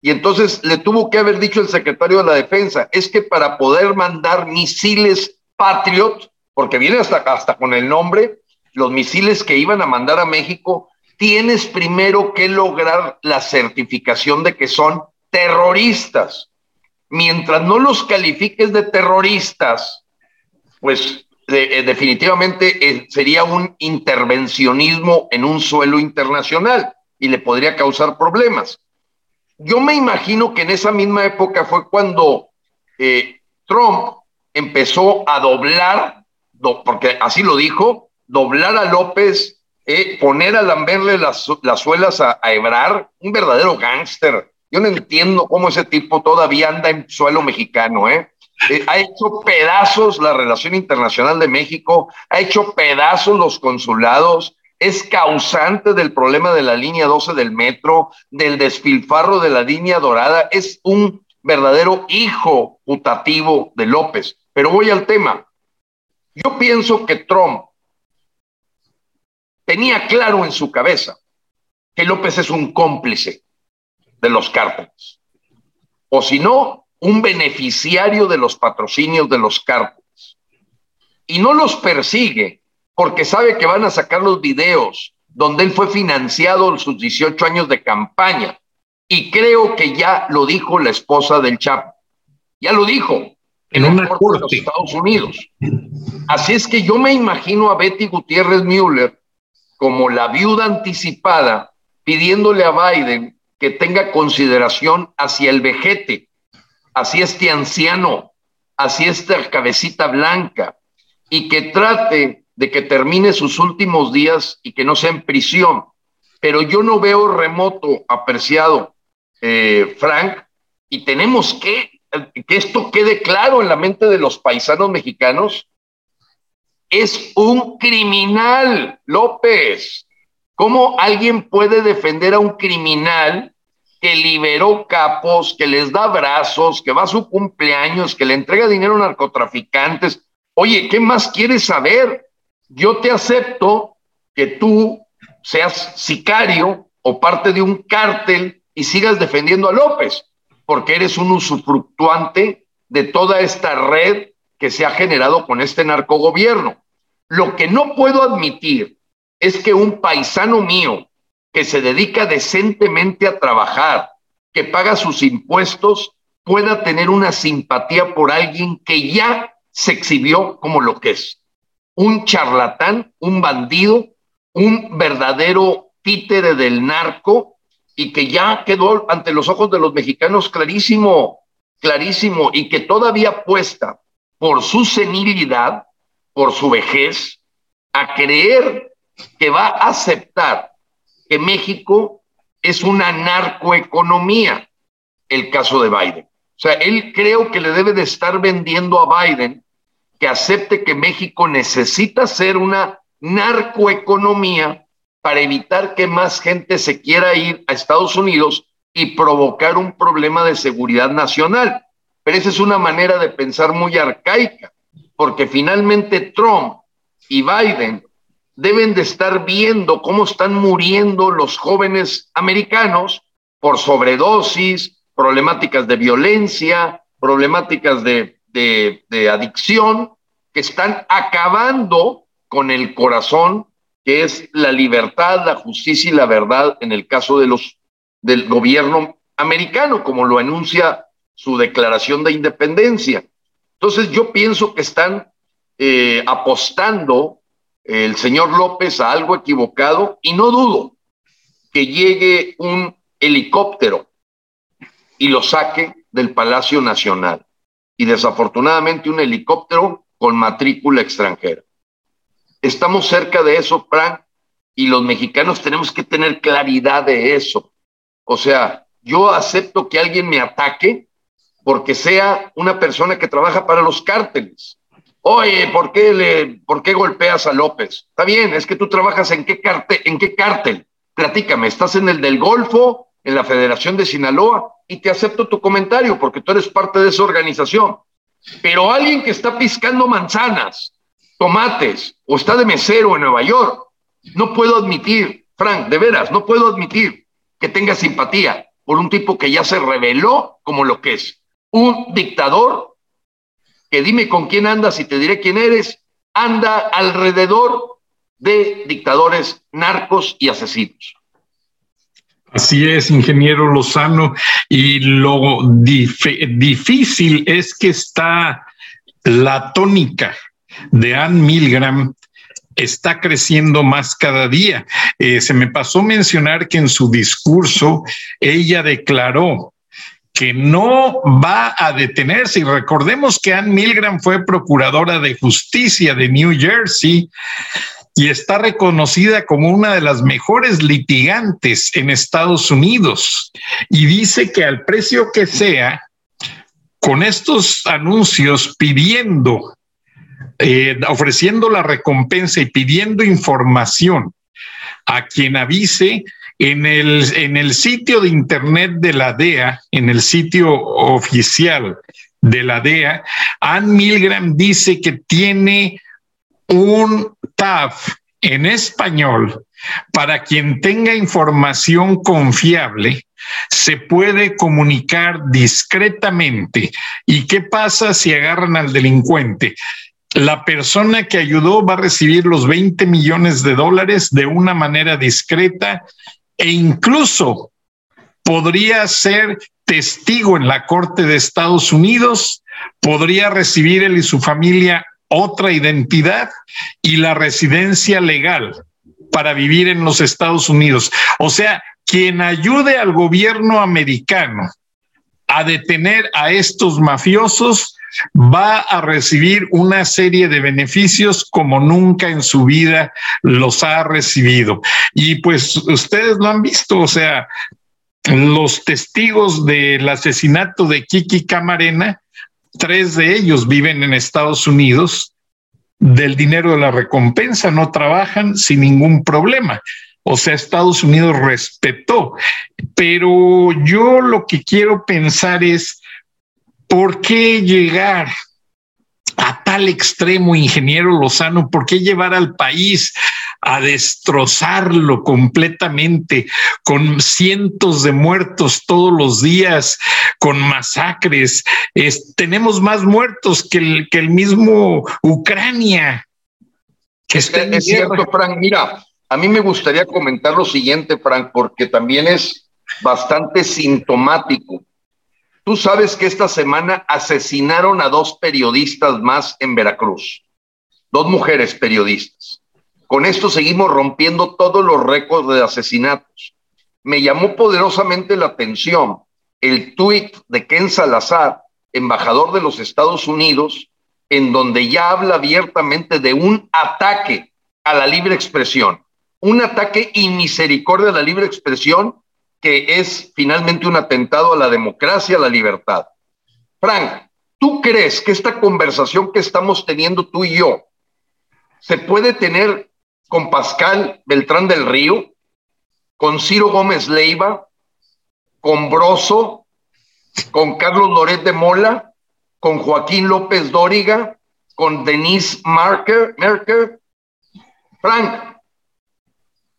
Y entonces le tuvo que haber dicho el secretario de la Defensa, es que para poder mandar misiles Patriot, porque viene hasta, hasta con el nombre, los misiles que iban a mandar a México, tienes primero que lograr la certificación de que son terroristas mientras no los califiques de terroristas, pues eh, definitivamente eh, sería un intervencionismo en un suelo internacional y le podría causar problemas. Yo me imagino que en esa misma época fue cuando eh, Trump empezó a doblar, porque así lo dijo, doblar a López, poner a lamberle las, suelas a, a Ebrar, un verdadero gángster, yo no entiendo cómo ese tipo todavía anda en suelo mexicano, ¿eh? ¿eh? ha hecho pedazos la relación internacional de México, ha hecho pedazos los consulados, es causante del problema de la línea 12 del metro, del despilfarro de la línea dorada, es un verdadero hijo putativo de López. Pero voy al tema. Yo pienso que Trump tenía claro en su cabeza que López es un cómplice de los cárteles. O si no, un beneficiario de los patrocinios de los cárteles. Y no los persigue porque sabe que van a sacar los videos donde él fue financiado en sus 18 años de campaña. Y creo que ya lo dijo la esposa del Chapo. Ya lo dijo en una corte de los Estados Unidos. Así es que yo me imagino a Betty Gutiérrez Müller como la viuda anticipada pidiéndole a Biden que tenga consideración hacia el vejete, hacia este anciano, hacia esta cabecita blanca, y que trate de que termine sus últimos días y que no sea en prisión. Pero yo no veo remoto, apreciado, eh, Frank, y tenemos que, que esto quede claro en la mente de los paisanos mexicanos, es un criminal, López. ¿Cómo alguien puede defender a un criminal que liberó capos, que les da abrazos, que va a su cumpleaños, que le entrega dinero a narcotraficantes? Oye, ¿qué más quieres saber? Yo te acepto que tú seas sicario o parte de un cártel y sigas defendiendo a López, porque eres un usufructuante de toda esta red que se ha generado con este narcogobierno. Lo que no puedo admitir es que un paisano mío que se dedica decentemente a trabajar, que paga sus impuestos, pueda tener una simpatía por alguien que ya se exhibió como lo que es. Un charlatán, un bandido, un verdadero títere del narco y que ya quedó ante los ojos de los mexicanos clarísimo, clarísimo, y que todavía apuesta por su senilidad, por su vejez, a creer que va a aceptar que México es una narcoeconomía, el caso de Biden. O sea, él creo que le debe de estar vendiendo a Biden que acepte que México necesita ser una narcoeconomía para evitar que más gente se quiera ir a Estados Unidos y provocar un problema de seguridad nacional. Pero esa es una manera de pensar muy arcaica, porque finalmente Trump y Biden deben de estar viendo cómo están muriendo los jóvenes americanos por sobredosis, problemáticas de violencia, problemáticas de, adicción, que están acabando con el corazón, que es la libertad, la justicia y la verdad en el caso de los, del gobierno americano, como lo anuncia su declaración de independencia. Entonces yo pienso que están eh, apostando el señor López a algo equivocado y no dudo que llegue un helicóptero y lo saque del Palacio Nacional. Y desafortunadamente un helicóptero con matrícula extranjera. Estamos cerca de eso, Frank, y los mexicanos tenemos que tener claridad de eso. O sea, yo acepto que alguien me ataque porque sea una persona que trabaja para los cárteles. Oye, ¿por qué, le, ¿por qué golpeas a López? Está bien, es que tú trabajas en qué, cártel, en qué cártel. Platícame, ¿estás en el del Golfo, en la Federación de Sinaloa? Y te acepto tu comentario porque tú eres parte de esa organización. Pero alguien que está piscando manzanas, tomates o está de mesero en Nueva York, no puedo admitir, Frank, de veras, no puedo admitir que tenga simpatía por un tipo que ya se reveló como lo que es, un dictador dime con quién andas y te diré quién eres, anda alrededor de dictadores narcos y asesinos.
Así es, ingeniero Lozano, y lo difícil es que está la tónica de Ann Milgram está creciendo más cada día. Eh, se me pasó mencionar que en su discurso ella declaró que no va a detenerse. Y recordemos que Ann Milgram fue procuradora de justicia de New Jersey y está reconocida como una de las mejores litigantes en Estados Unidos. Y dice que al precio que sea, con estos anuncios pidiendo, eh, ofreciendo la recompensa y pidiendo información a quien avise, en el, en el sitio de internet de la DEA, en el sitio oficial de la DEA, Ann Milgram dice que tiene un TAF en español para quien tenga información confiable, se puede comunicar discretamente. ¿Y qué pasa si agarran al delincuente? La persona que ayudó va a recibir los 20 millones de dólares de una manera discreta e incluso podría ser testigo en la Corte de Estados Unidos, podría recibir él y su familia otra identidad y la residencia legal para vivir en los Estados Unidos. O sea, quien ayude al gobierno americano a detener a estos mafiosos va a recibir una serie de beneficios como nunca en su vida los ha recibido. Y pues ustedes lo han visto, o sea, los testigos del asesinato de Kiki Camarena, tres de ellos viven en Estados Unidos, del dinero de la recompensa no trabajan sin ningún problema. O sea, Estados Unidos respetó. Pero yo lo que quiero pensar es, ¿por qué llegar a tal extremo, ingeniero Lozano? ¿Por qué llevar al país a destrozarlo completamente con cientos de muertos todos los días, con masacres? tenemos más muertos que el, que el mismo Ucrania.
Que es, es cierto, Frank. Mira, a mí me gustaría comentar lo siguiente, Frank, porque también es bastante sintomático. Tú sabes que esta semana asesinaron a dos periodistas más en Veracruz, dos mujeres periodistas. Con esto seguimos rompiendo todos los récords de asesinatos. Me llamó poderosamente la atención el tuit de Ken Salazar, embajador de los Estados Unidos, en donde ya habla abiertamente de un ataque a la libre expresión, un ataque inmisericordia a la libre expresión que es finalmente un atentado a la democracia, a la libertad. Frank, ¿tú crees que esta conversación que estamos teniendo tú y yo se puede tener con Pascal Beltrán del Río, con Ciro Gómez Leiva, con Broso, con Carlos Loret de Mola, con Joaquín López Dóriga, con Denise Marker, Merker? Frank,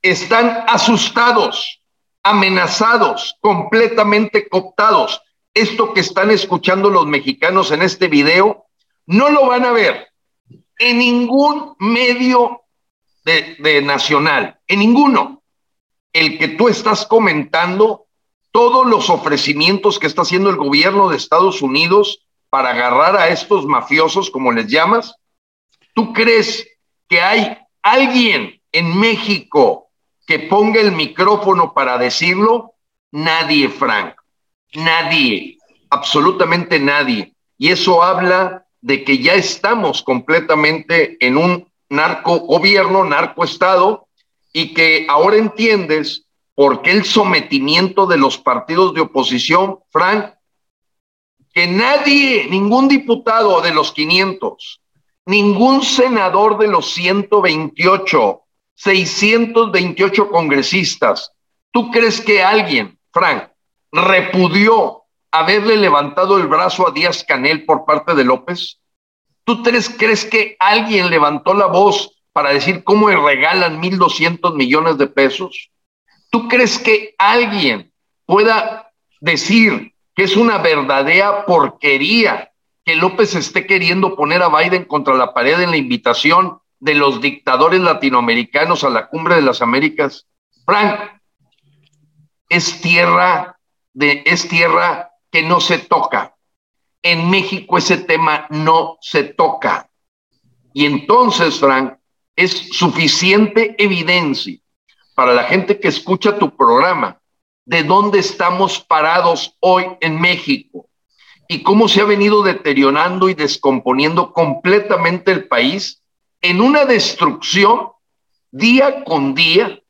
están asustados amenazados, completamente cooptados. Esto que están escuchando los mexicanos en este video, no lo van a ver en ningún medio de, nacional, en ninguno. El que tú estás comentando, todos los ofrecimientos que está haciendo el gobierno de Estados Unidos para agarrar a estos mafiosos, como les llamas, ¿tú crees que hay alguien en México que ponga el micrófono para decirlo, nadie, Frank, nadie, absolutamente nadie. Y eso habla de que ya estamos completamente en un narco gobierno, narco estado, y que ahora entiendes por qué el sometimiento de los partidos de oposición, Frank, que nadie, ningún diputado de los 500, ningún senador de los 128, 628 congresistas. ¿Tú crees que alguien, Frank, repudió haberle levantado el brazo a Díaz Canel por parte de López? ¿Tú crees, que alguien levantó la voz para decir cómo le regalan 1.200 millones de pesos? ¿Tú crees que alguien pueda decir que es una verdadera porquería que López esté queriendo poner a Biden contra la pared en la invitación de los dictadores latinoamericanos a la cumbre de las Américas, Frank, es tierra de, es tierra que no se toca. En México ese tema no se toca. Y entonces, Frank, es suficiente evidencia para la gente que escucha tu programa de dónde estamos parados hoy en México y cómo se ha venido deteriorando y descomponiendo completamente el país en una destrucción día con día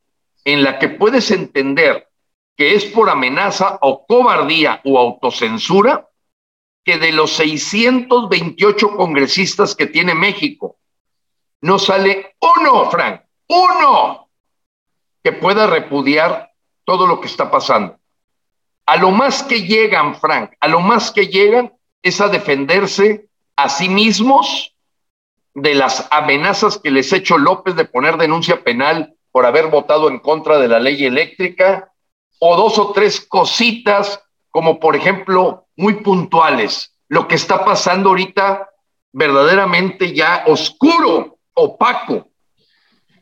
en la que puedes entender que es por amenaza o cobardía o autocensura que de los 628 congresistas que tiene México, no sale uno, Frank, uno que pueda repudiar todo lo que está pasando. A lo más que llegan, Frank, a lo más que llegan es a defenderse a sí mismos de las amenazas que les hecho López de poner denuncia penal por haber votado en contra de la ley eléctrica, o dos o tres cositas, como por ejemplo, muy puntuales, lo que está pasando ahorita verdaderamente ya oscuro, opaco,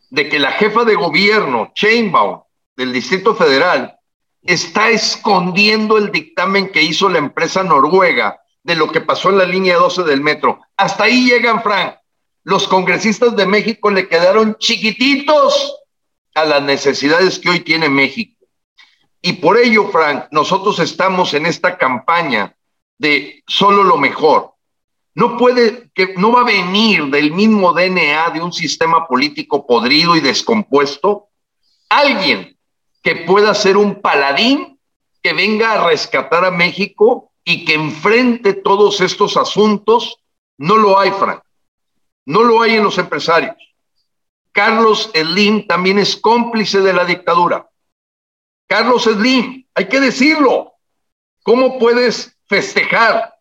de que la jefa de gobierno, Chainbaum, del Distrito Federal, está escondiendo el dictamen que hizo la empresa noruega de lo que pasó en la línea 12 del metro. Hasta ahí llegan, Frank los congresistas de México le quedaron chiquititos a las necesidades que hoy tiene México. Y por ello, Frank, nosotros estamos en esta campaña de solo lo mejor. No puede, que no va a venir del mismo DNA de un sistema político podrido y descompuesto alguien que pueda ser un paladín que venga a rescatar a México y que enfrente todos estos asuntos, no lo hay, Frank. No lo hay en los empresarios. Carlos Slim también es cómplice de la dictadura. Carlos Slim, hay que decirlo. ¿Cómo puedes festejar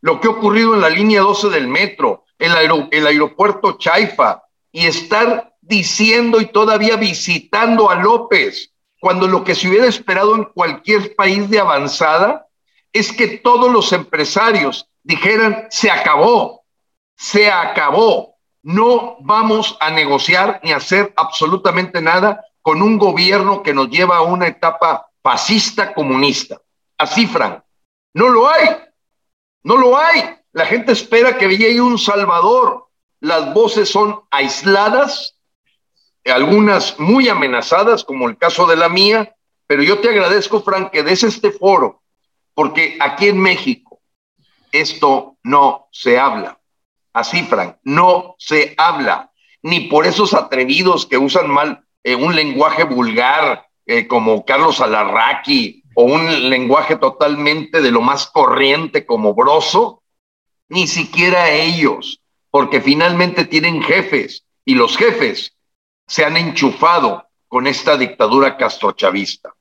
lo que ha ocurrido en la línea 12 del metro, el, el aeropuerto Chaifa, y estar diciendo y todavía visitando a López, cuando lo que se hubiera esperado en cualquier país de avanzada es que todos los empresarios dijeran, se acabó, se acabó, no vamos a negociar ni hacer absolutamente nada con un gobierno que nos lleva a una etapa fascista comunista. Así, Frank, no lo hay, no lo hay. La gente espera que llegue un Salvador. Las voces son aisladas, algunas muy amenazadas, como el caso de la mía, pero yo te agradezco, Frank, que des este foro, porque aquí en México esto no se habla. Así, Frank, no se habla, ni por esos atrevidos que usan mal eh, un lenguaje vulgar, eh, como Carlos Alarraqui, o un lenguaje totalmente de lo más corriente como broso, ni siquiera ellos, porque finalmente tienen jefes, y los jefes se han enchufado con esta dictadura castrochavista.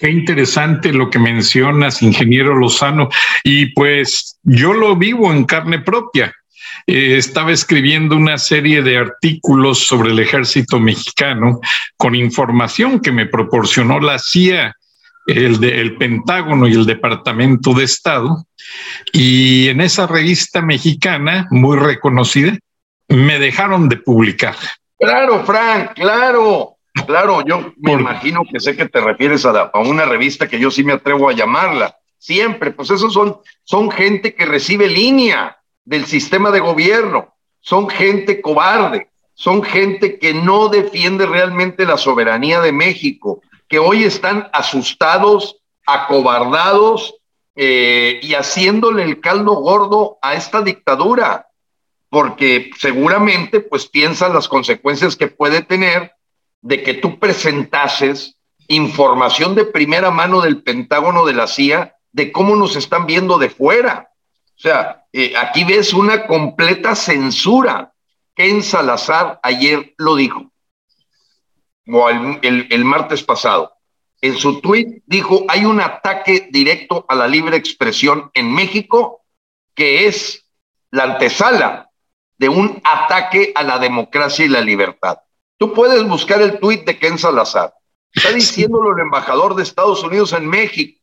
Qué interesante lo que mencionas, ingeniero Lozano. Y pues yo lo vivo en carne propia. Eh, estaba escribiendo una serie de artículos sobre el ejército mexicano con información que me proporcionó la CIA, el, el Pentágono y el Departamento de Estado. Y en esa revista mexicana, muy reconocida, me dejaron de publicar.
Claro, Frank, claro, claro, yo me imagino que sé que te refieres a, una revista que yo sí me atrevo a llamarla. Siempre, pues esos son, son gente que recibe línea del sistema de gobierno, son gente cobarde, son gente que no defiende realmente la soberanía de México, que hoy están asustados, acobardados eh, y haciéndole el caldo gordo a esta dictadura. Porque seguramente pues piensan las consecuencias que puede tener de que tú presentases información de primera mano del Pentágono de la CIA de cómo nos están viendo de fuera. O sea, eh, aquí ves una completa censura. Ken Salazar ayer lo dijo, o el, el martes pasado. En su tuit dijo, hay un ataque directo a la libre expresión en México que es la antesala de un ataque a la democracia y la libertad. Tú puedes buscar el tuit de Ken Salazar. Está diciéndolo el embajador de Estados Unidos en México,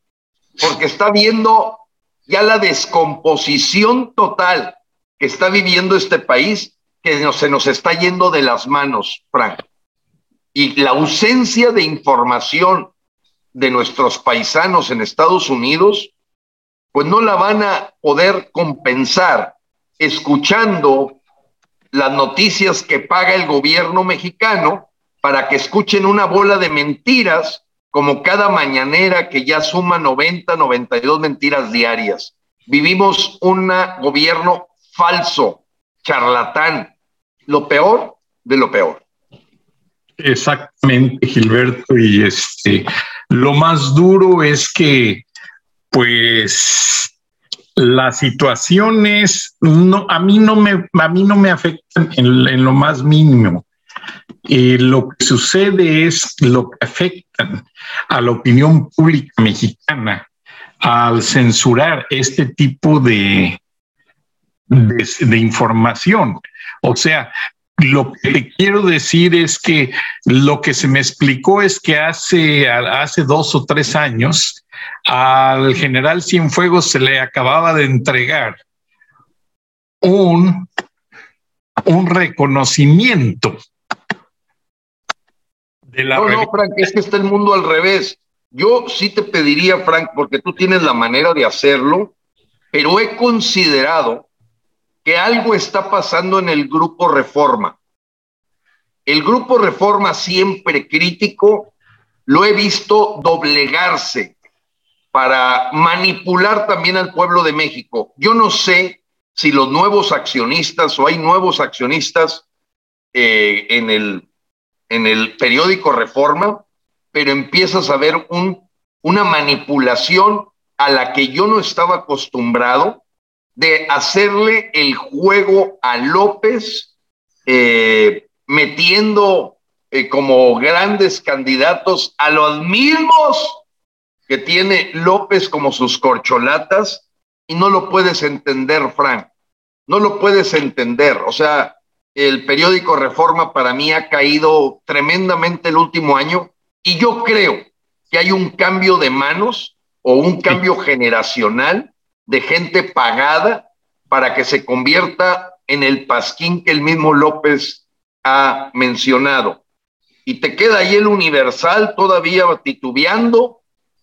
porque está viendo ya la descomposición total que está viviendo este país, que se nos está yendo de las manos, Frank. Y la ausencia de información de nuestros paisanos en Estados Unidos, pues no la van a poder compensar escuchando las noticias que paga el gobierno mexicano para que escuchen una bola de mentiras como cada mañanera que ya suma 90, 92 mentiras diarias. Vivimos un gobierno falso, charlatán, lo peor de lo peor.
Exactamente, Gilberto, y este lo más duro es que pues las situaciones no, a mí no me, a mí no me afectan en, lo más mínimo. Eh, lo que sucede es lo que afectan a la opinión pública mexicana al censurar este tipo de, de, información. O sea, lo que te quiero decir es que lo que se me explicó es que hace, hace dos o tres años al general Cienfuegos se le acababa de entregar un, un reconocimiento
de la no, no, Frank, es que está el mundo al revés. Yo sí te pediría, Frank, porque tú tienes la manera de hacerlo, pero he considerado que algo está pasando en el grupo Reforma. El grupo Reforma, siempre crítico, lo he visto doblegarse para manipular también al pueblo de México. Yo no sé si los nuevos accionistas o hay nuevos accionistas eh, en, el, en el periódico Reforma pero empiezas a ver un, una manipulación a la que yo no estaba acostumbrado de hacerle el juego a López, eh, metiendo eh, como grandes candidatos a los mismos que tiene López como sus corcholatas y no lo puedes entender, Frank. No lo puedes entender. O sea, el periódico Reforma para mí ha caído tremendamente el último año y yo creo que hay un cambio de manos o un cambio generacional de gente pagada para que se convierta en el pasquín que el mismo López ha mencionado. Y te queda ahí el Universal todavía titubeando,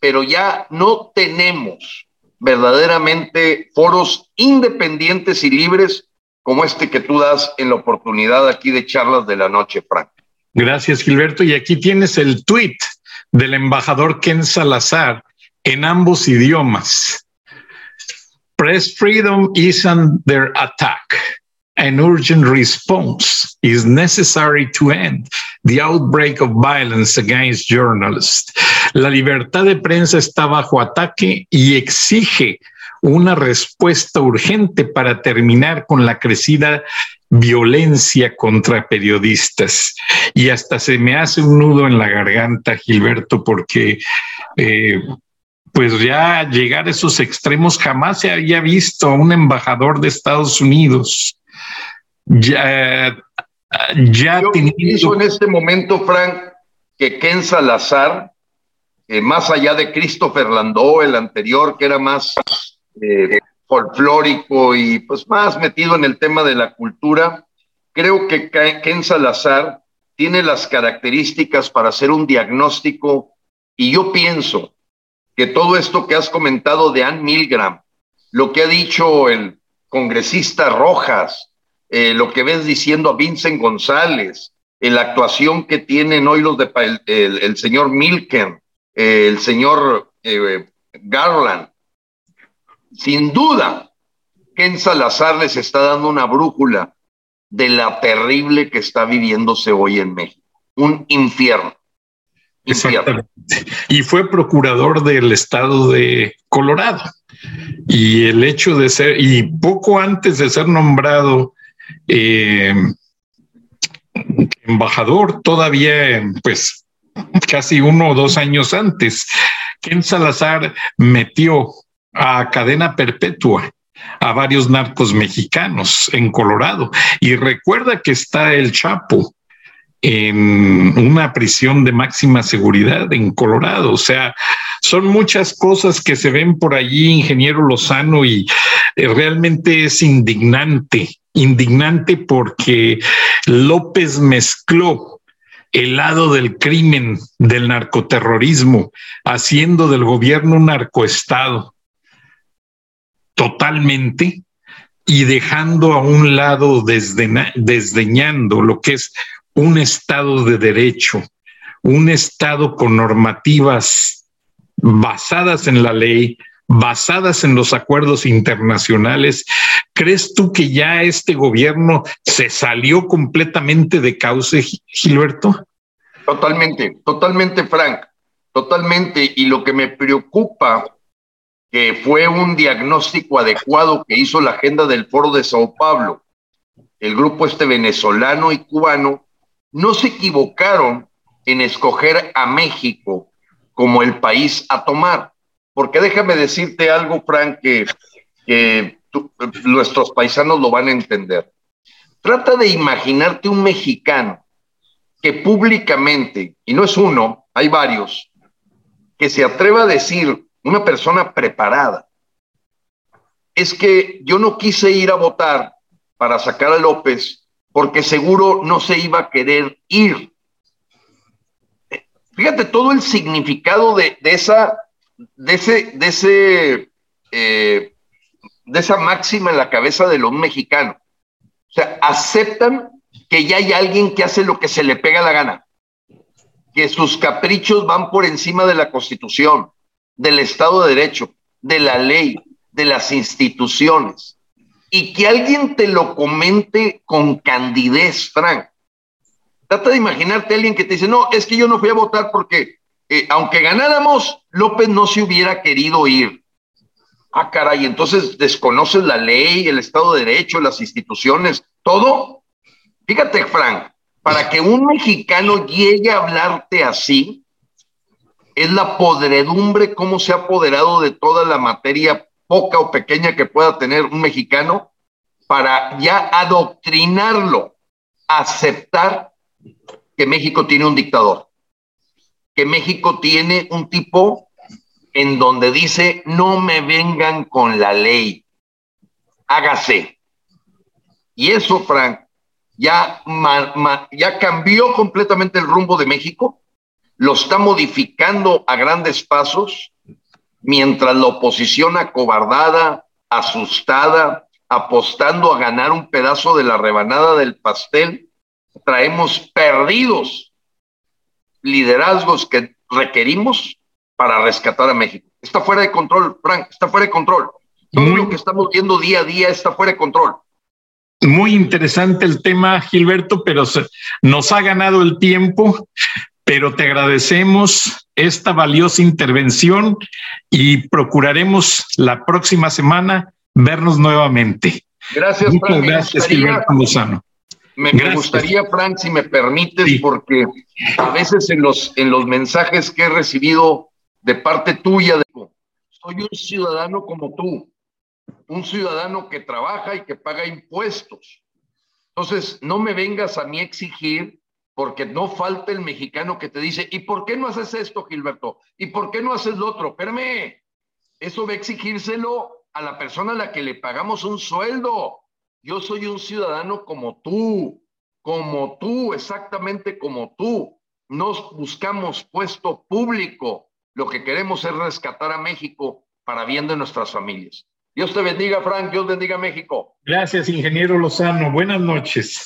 pero ya no tenemos verdaderamente foros independientes y libres como este que tú das en la oportunidad aquí de charlas de la noche, Frank.
Gracias, Gilberto. Y aquí tienes el tweet del embajador Ken Salazar en ambos idiomas. Press freedom is under attack. An urgent response is necessary to end the outbreak of violence against journalists. La libertad de prensa está bajo ataque y exige una respuesta urgente para terminar con la crecida violencia contra periodistas. Y hasta se me hace un nudo en la garganta, Gilberto, porque eh, pues ya llegar a esos extremos jamás se había visto a un embajador de Estados Unidos. Ya,
ya Yo en este momento, Frank, que Ken Salazar, más allá de Christopher Landó, el anterior, que era más eh, folclórico y pues más metido en el tema de la cultura, creo que Ken Salazar tiene las características para hacer un diagnóstico y yo pienso que todo esto que has comentado de Ann Milgram, lo que ha dicho el congresista Rojas, eh, lo que ves diciendo a Vincent González, eh, la actuación que tienen hoy los de el, señor Milken, eh, el señor Garland, sin duda, Ken Salazar les está dando una brújula de la terrible que está viviéndose hoy en México, un infierno.
Y fue procurador del estado de Colorado. Y el hecho de ser, y poco antes de ser nombrado eh, embajador, todavía, pues casi uno o dos años antes, Ken Salazar metió a cadena perpetua a varios narcos mexicanos en Colorado. Y recuerda que está el Chapo, en una prisión de máxima seguridad en Colorado. O sea, son muchas cosas que se ven por allí, ingeniero Lozano, y eh, realmente es indignante, indignante porque López mezcló el lado del crimen, del narcoterrorismo, haciendo del gobierno un narcoestado totalmente y dejando a un lado desdeñando lo que es un Estado de derecho, un Estado con normativas basadas en la ley, basadas en los acuerdos internacionales, ¿crees tú que ya este gobierno se salió completamente de cauce, Gilberto?
Totalmente, totalmente, Frank, totalmente. Y lo que me preocupa, que fue un diagnóstico adecuado que hizo la agenda del Foro de Sao Paulo, el grupo este venezolano y cubano, no se equivocaron en escoger a México como el país a tomar. Porque déjame decirte algo, Frank, que, nuestros paisanos lo van a entender. Trata de imaginarte un mexicano que públicamente, y no es uno, hay varios, que se atreva a decir, una persona preparada, es que yo no quise ir a votar para sacar a López porque seguro no se iba a querer ir. Fíjate todo el significado de, esa, de ese, de ese, eh, de esa máxima en la cabeza de los mexicanos. O sea, aceptan que ya hay alguien que hace lo que se le pega la gana, que sus caprichos van por encima de la Constitución, del Estado de Derecho, de la ley, de las instituciones y que alguien te lo comente con candidez, Frank. Trata de imaginarte a alguien que te dice, no, es que yo no fui a votar porque eh, aunque ganáramos, López no se hubiera querido ir. Ah, caray, entonces desconoces la ley, el Estado de Derecho, las instituciones, todo. Fíjate, Frank, para que un mexicano llegue a hablarte así, es la podredumbre, cómo se ha apoderado de toda la materia poca o pequeña que pueda tener un mexicano para ya adoctrinarlo, aceptar que México tiene un dictador, que México tiene un tipo en donde dice, no me vengan con la ley, hágase. Y eso, Frank, ya, ya cambió completamente el rumbo de México, lo está modificando a grandes pasos, mientras la oposición acobardada, asustada, apostando a ganar un pedazo de la rebanada del pastel, traemos perdidos liderazgos que requerimos para rescatar a México. Está fuera de control, Frank, está fuera de control. Todo lo que estamos viendo día a día está fuera de control.
Muy interesante el tema, Gilberto, pero nos ha ganado el tiempo, pero te agradecemos esta valiosa intervención y procuraremos la próxima semana vernos nuevamente.
Gracias, Muchas gracias, Gilberto Lozano. Me, gustaría, Frank, si me permites, porque a veces en los, en los mensajes que he recibido de parte tuya, de, soy un ciudadano como tú, un ciudadano que trabaja y que paga impuestos. Entonces, no me vengas a mí exigir, porque no falta el mexicano que te dice, ¿y por qué no haces esto, Gilberto? ¿Y por qué no haces lo otro? Espérame, eso va a exigírselo a la persona a la que le pagamos un sueldo. Yo soy un ciudadano como tú, como tú, exactamente como tú. Nos buscamos puesto público. Lo que queremos es rescatar a México para bien de nuestras familias. Dios te bendiga, Frank. Dios bendiga México.
Gracias, ingeniero Lozano. Buenas noches.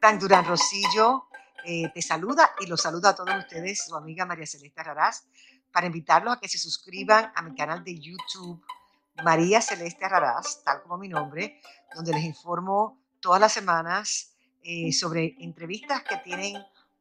Frank Durán Rosillo eh, te saluda y los saluda a todos ustedes, su amiga María Celeste Raraz, para invitarlos a que se suscriban a mi canal de YouTube, María Celeste Raraz, tal como mi nombre, donde les informo todas las semanas eh, sobre entrevistas que tienen